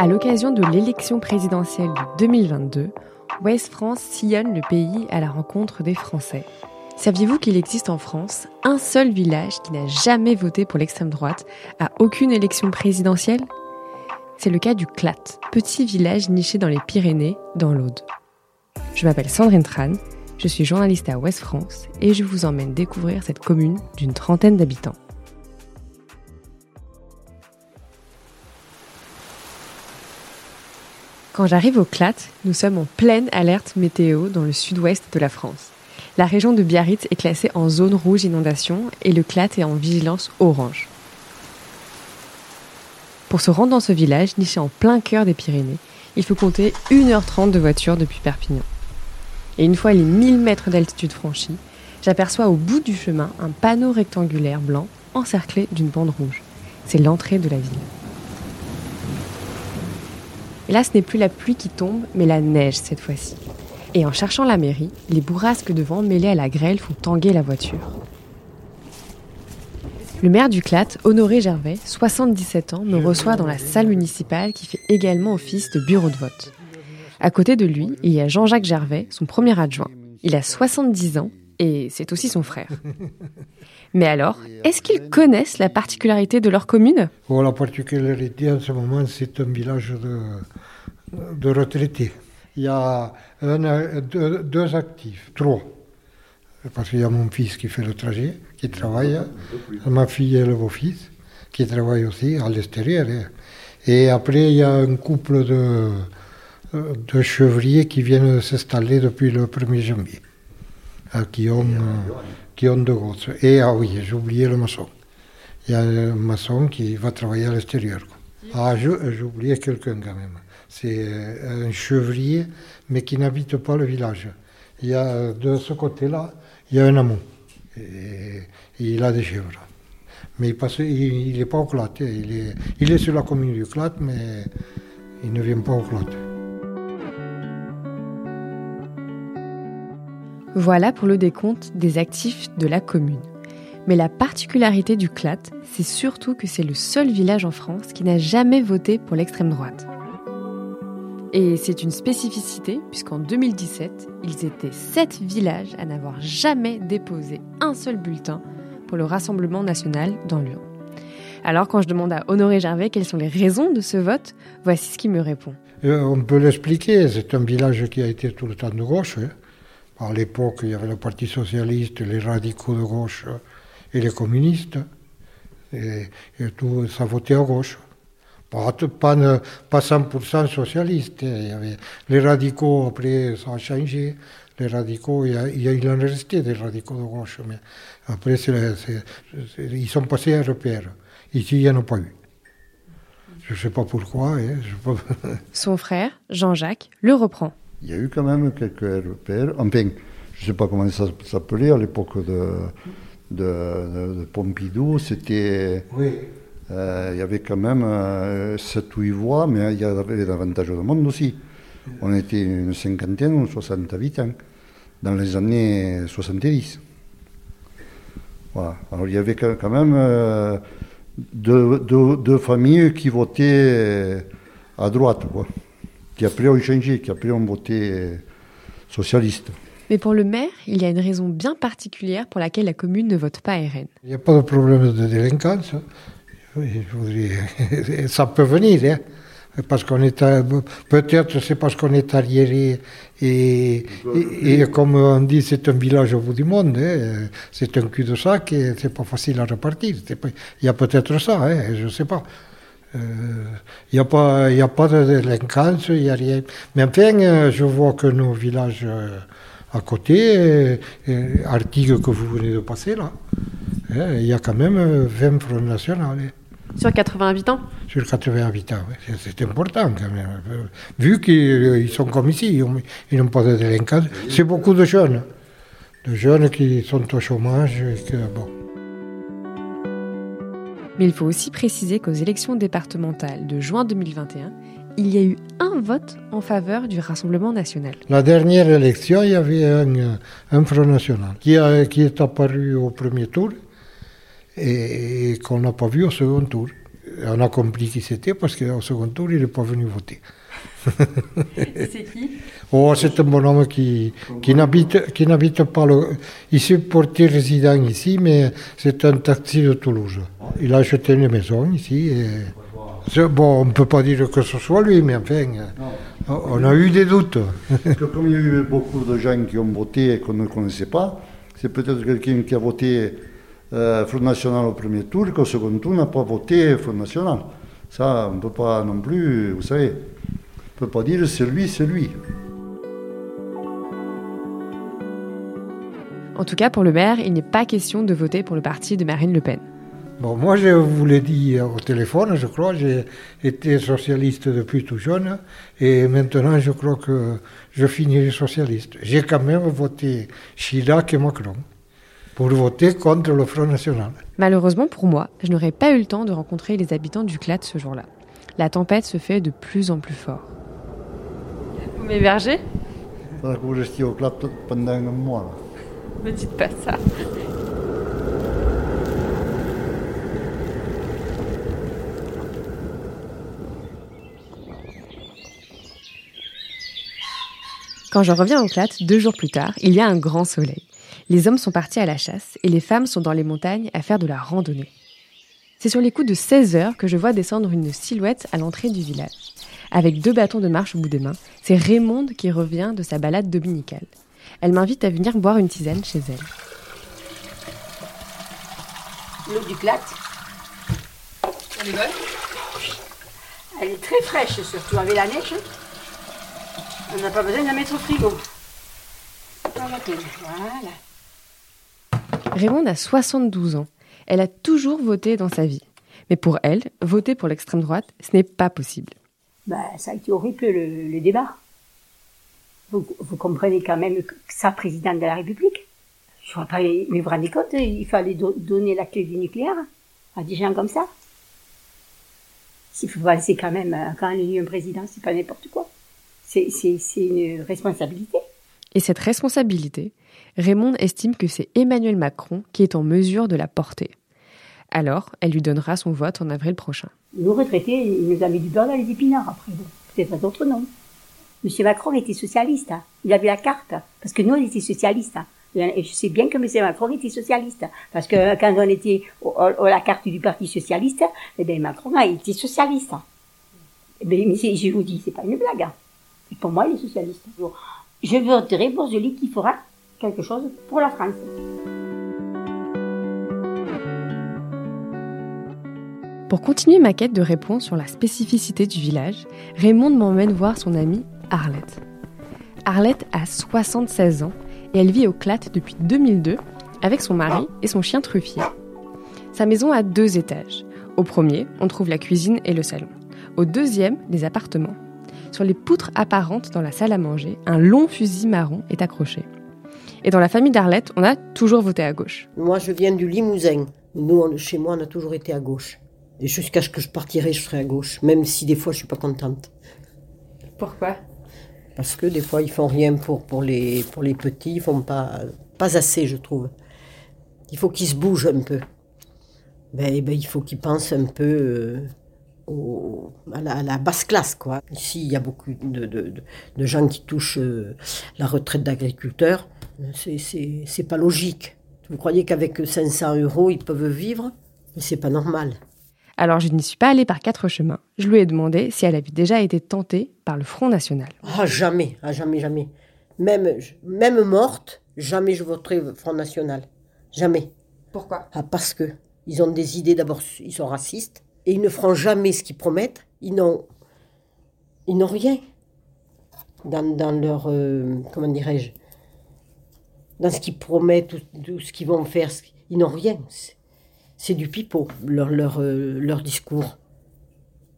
À l'occasion de l'élection présidentielle de 2022, Ouest France sillonne le pays à la rencontre des Français. Saviez-vous qu'il existe en France un seul village qui n'a jamais voté pour l'extrême droite à aucune élection présidentielle? C'est le cas du Clat, petit village niché dans les Pyrénées, dans l'Aude. Je m'appelle Sandrine Tran, je suis journaliste à Ouest France et je vous emmène découvrir cette commune d'une trentaine d'habitants. Quand j'arrive au Clat, nous sommes en pleine alerte météo dans le sud-ouest de la France. La région de Biarritz est classée en zone rouge inondation et le Clat est en vigilance orange. Pour se rendre dans ce village, niché en plein cœur des Pyrénées, il faut compter 1h30 de voiture depuis Perpignan. Et une fois les 1000 mètres d'altitude franchis, j'aperçois au bout du chemin un panneau rectangulaire blanc encerclé d'une bande rouge. C'est l'entrée de la ville. Et là, ce n'est plus la pluie qui tombe, mais la neige cette fois-ci. Et en cherchant la mairie, les bourrasques de vent mêlées à la grêle font tanguer la voiture. Le maire du Clat, Honoré Gervais, 77 ans, me reçoit dans la salle municipale qui fait également office de bureau de vote. À côté de lui, il y a Jean-Jacques Gervais, son premier adjoint. Il a 70 ans et c'est aussi son frère. Mais alors, est-ce qu'ils connaissent la particularité de leur commune? Oh, La particularité en ce moment, c'est un village de, de retraités. Il y a deux, actifs, trois. Parce qu'il y a mon fils qui fait le trajet, qui travaille, ma fille et le beau-fils, qui travaillent aussi à l'extérieur. Et après, il y a un couple de, de chevriers qui viennent s'installer depuis le 1er janvier, qui, ont, qui ont deux gosses. Et ah oui, j'ai oublié le maçon. Il y a un maçon qui va travailler à l'extérieur. Ah, j'ai oublié quelqu'un quand même c'est euh, un chevrier, mais qui n'habite pas le village. Il y a de ce côté-là, il y a un amont. Et, il a des chèvres. Mais il n'est pas au Clat. Il est, il est sur la commune du Clat, mais il ne vient pas au Clat. Voilà pour le décompte des actifs de la commune. Mais la particularité du Clat, c'est surtout que c'est le seul village en France qui n'a jamais voté pour l'extrême droite. Et c'est une spécificité puisqu'en 2017, ils étaient sept villages à n'avoir jamais déposé un seul bulletin pour le Rassemblement national dans l'urne. Alors quand je demande à Honoré Gervais quelles sont les raisons de ce vote, voici ce qu'il me répond. Euh, on peut l'expliquer, c'est un village qui a été tout le temps de gauche. Hein. À l'époque, il y avait le Parti socialiste, les radicaux de gauche et les communistes. Et, tout, ça votait à gauche. Pas, pas, pas 100% socialiste. Les radicaux, après, ça a changé. Les radicaux, il, y a, en est resté des radicaux de gauche. Mais après, ils sont passés à repère. Ici, il n'y en a pas eu. Je ne sais pas pourquoi. Hein, Son frère, Jean-Jacques, le reprend. Il y a eu quand même quelques repères. Enfin, je ne sais pas comment ça s'appelait à l'époque de, de, de, Pompidou. C'était. Oui. Euh, il y avait quand même 7 ou 8 voix, mais il y avait davantage de monde aussi. On était une cinquantaine ou 60 habitants dans les années 70. Voilà. Alors il y avait quand même euh, deux, familles qui votaient à droite, qui après ont changé, qui après ont voté socialiste. Mais pour le maire, il y a une raison bien particulière pour laquelle la commune ne vote pas RN. Il n'y a pas de problème de délinquance. Je voudrais... ça peut venir, hein. parce qu'on est peut-être c'est parce qu'on est arriéré et, et, comme on dit c'est un village au bout du monde, hein. c'est un cul de sac et c'est pas facile à repartir. Il y a peut-être ça, hein, je ne sais pas. Euh, il n'y a, pas, a pas de délinquance, il n'y a rien. Mais enfin, euh, je vois que nos villages euh, à côté, Artigues que vous venez de passer là, il y a quand même 20 fronts nationaux. Sur 80 habitants Sur 80 habitants, oui. c'est important quand même. Vu qu'ils sont comme ici, ils n'ont pas de délinquance. C'est beaucoup de jeunes, de jeunes qui sont au chômage. que, bon. Mais il faut aussi préciser qu'aux élections départementales de juin 2021, il y a eu un vote en faveur du Rassemblement national. La dernière élection, il y avait un, Front national qui, qui est apparu au premier tour et, qu'on n'a pas vu au second tour. On a compris qui c'était parce qu'au second tour, il n'est pas venu voter. c'est qui? Oh, c'est un bonhomme qui, qui n'habite, qui n'habite pas le, ici, porté résident ici, mais c'est un taxi de Toulouse. Il a acheté une maison ici. Et, bon, on ne peut pas dire que ce soit lui, mais enfin, on a eu des doutes. que comme il y a eu beaucoup de gens qui ont voté et qu'on ne connaissait pas, c'est peut-être quelqu'un qui a voté euh, Front National au premier tour, qu'au second tour n'a pas voté Front National. Ça, on ne peut pas non plus, vous savez, on ne peut pas dire c'est lui, c'est lui. En tout cas, pour le maire, il n'est pas question de voter pour le parti de Marine Le Pen. Bon, moi, je vous l'ai dit au téléphone, je crois, j'ai été socialiste depuis tout jeune, et maintenant, je crois que je finirai socialiste. J'ai quand même voté Chirac et Macron pour voter contre le Front National. Malheureusement pour moi, je n'aurais pas eu le temps de rencontrer les habitants du Clat ce jour-là. La tempête se fait de plus en plus fort. Vous m'hébergez? Faudra que vous restiez au Clat pendant un mois. Me dites pas ça. Quand je reviens au Clat, deux jours plus tard, il y a un grand soleil. Les hommes sont partis à la chasse et les femmes sont dans les montagnes à faire de la randonnée. C'est sur les coups de 16 heures que je vois descendre une silhouette à l'entrée du village. Avec deux bâtons de marche au bout des mains, c'est Raymonde qui revient de sa balade dominicale. Elle m'invite à venir boire une tisane chez elle. L'eau du Clat. Elle est bonne? Elle est très fraîche, surtout avec la neige. On n'a pas besoin de la mettre au frigo. Voilà. Raymond a 72 ans. Elle a toujours voté dans sa vie. Mais pour elle, voter pour l'extrême droite, ce n'est pas possible. Ben, ça a été horrible le, débat. Vous, comprenez quand même que ça, président de la République, je vois pas, mais vous rendez compte, il fallait do donner la clé du nucléaire à des gens comme ça. S'il faut penser quand même, quand il y a un président, c'est pas n'importe quoi. C'est une responsabilité. Et cette responsabilité, Raymond estime que c'est Emmanuel Macron qui est en mesure de la porter. Alors, elle lui donnera son vote en avril prochain. Nous retraités, il nous a mis du beurre dans les épinards après. Peut-être d'autres noms. Monsieur Macron était socialiste. Hein. Il avait la carte. Parce que nous, on était socialistes. Hein. Et je sais bien que Monsieur Macron était socialiste. Parce que quand on était à la carte du Parti socialiste, eh bien, Macron a été socialiste. Mais, mais je vous dis, c'est pas une blague. Hein. Pour moi, il est socialiste. Je voterai pour celui qui fera quelque chose pour la France. Pour continuer ma quête de réponse sur la spécificité du village, Raymond m'emmène voir son amie Arlette. Arlette a 76 ans et elle vit au Clat depuis 2002 avec son mari et son chien truffier. Sa maison a deux étages. Au premier, on trouve la cuisine et le salon. Au deuxième, les appartements. Sur les poutres apparentes dans la salle à manger, un long fusil marron est accroché. Et dans la famille d'Arlette, on a toujours voté à gauche. Moi, je viens du Limousin. Nous, chez moi, on a toujours été à gauche. Et jusqu'à ce que je partirai, je serai à gauche, même si des fois, je suis pas contente. Pourquoi? Parce que des fois, ils font rien pour, pour, les, pour les petits, ils font pas, pas assez, je trouve. Il faut qu'ils se bougent un peu. Ben, ben il faut qu'ils pensent un peu euh, au, à, la, à, la, basse classe, quoi. Ici, il y a beaucoup de, de, de gens qui touchent euh, la retraite d'agriculteur. C'est pas logique. Vous croyez qu'avec 500 euros, ils peuvent vivre? C'est pas normal. Alors je n'y suis pas allée par quatre chemins. Je lui ai demandé si elle avait déjà été tentée par le Front National. Ah jamais, ah jamais, jamais. Même, même morte, jamais je voterai Front National. Jamais. Pourquoi? Ah, Parce que ils ont des idées, d'abord, ils sont racistes, et ils ne feront jamais ce qu'ils promettent. Ils n'ont, ils n'ont rien dans, dans leur, euh, comment dirais-je, dans ce qu'ils promettent, tout ce qu'ils vont faire. Ils n'ont rien c'est du pipeau, leur, leur, euh, leur discours.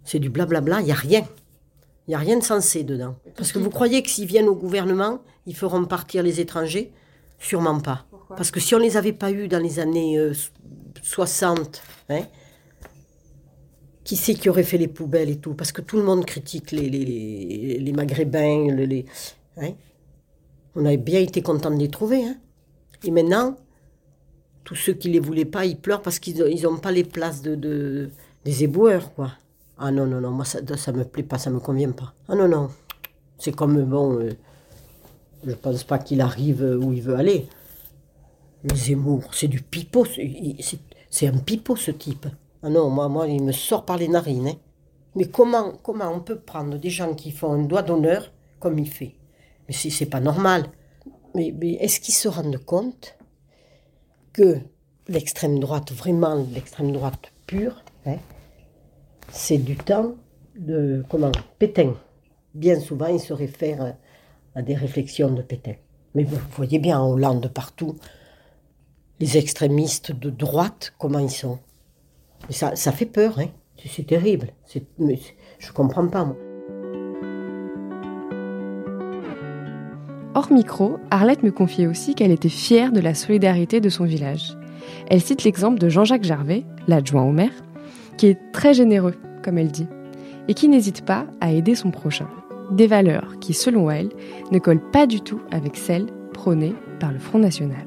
C'est du blablabla, il n'y a rien. Il n'y a rien de sensé dedans. Parce que vous croyez que s'ils viennent au gouvernement, ils feront partir les étrangers? Sûrement pas. Pourquoi? Parce que si on ne les avait pas eus dans les années euh, 60, hein, qui c'est qui aurait fait les poubelles et tout? Parce que tout le monde critique les, les, les, Maghrébins. Les, hein? On avait bien été content de les trouver. Hein? Et maintenant, tous ceux qui les voulaient pas, ils pleurent parce qu'ils n'ont pas les places de, de, des éboueurs, quoi. Ah non, non, non, moi ça, ça me plaît pas, ça me convient pas. Ah non, non. C'est comme, bon, euh, je pense pas qu'il arrive où il veut aller. Mais Zemmour, c'est du pipeau, c'est un pipeau ce type. Ah non, moi, moi, il me sort par les narines. Hein. Mais comment, comment on peut prendre des gens qui font un doigt d'honneur comme il fait? Mais c'est pas normal. Mais, est-ce qu'ils se rendent compte que l'extrême droite, vraiment l'extrême droite pure, hein, c'est du temps de comment Pétain? Bien souvent, il se réfère à des réflexions de Pétain. Mais vous voyez bien en Hollande partout, les extrémistes de droite, comment ils sont? Ça, fait peur, hein. c'est terrible. Mais je comprends pas, moi. Hors micro, Arlette me confiait aussi qu'elle était fière de la solidarité de son village. Elle cite l'exemple de Jean-Jacques Gervais, l'adjoint au maire, qui est très généreux, comme elle dit, et qui n'hésite pas à aider son prochain. Des valeurs qui, selon elle, ne collent pas du tout avec celles prônées par le Front National.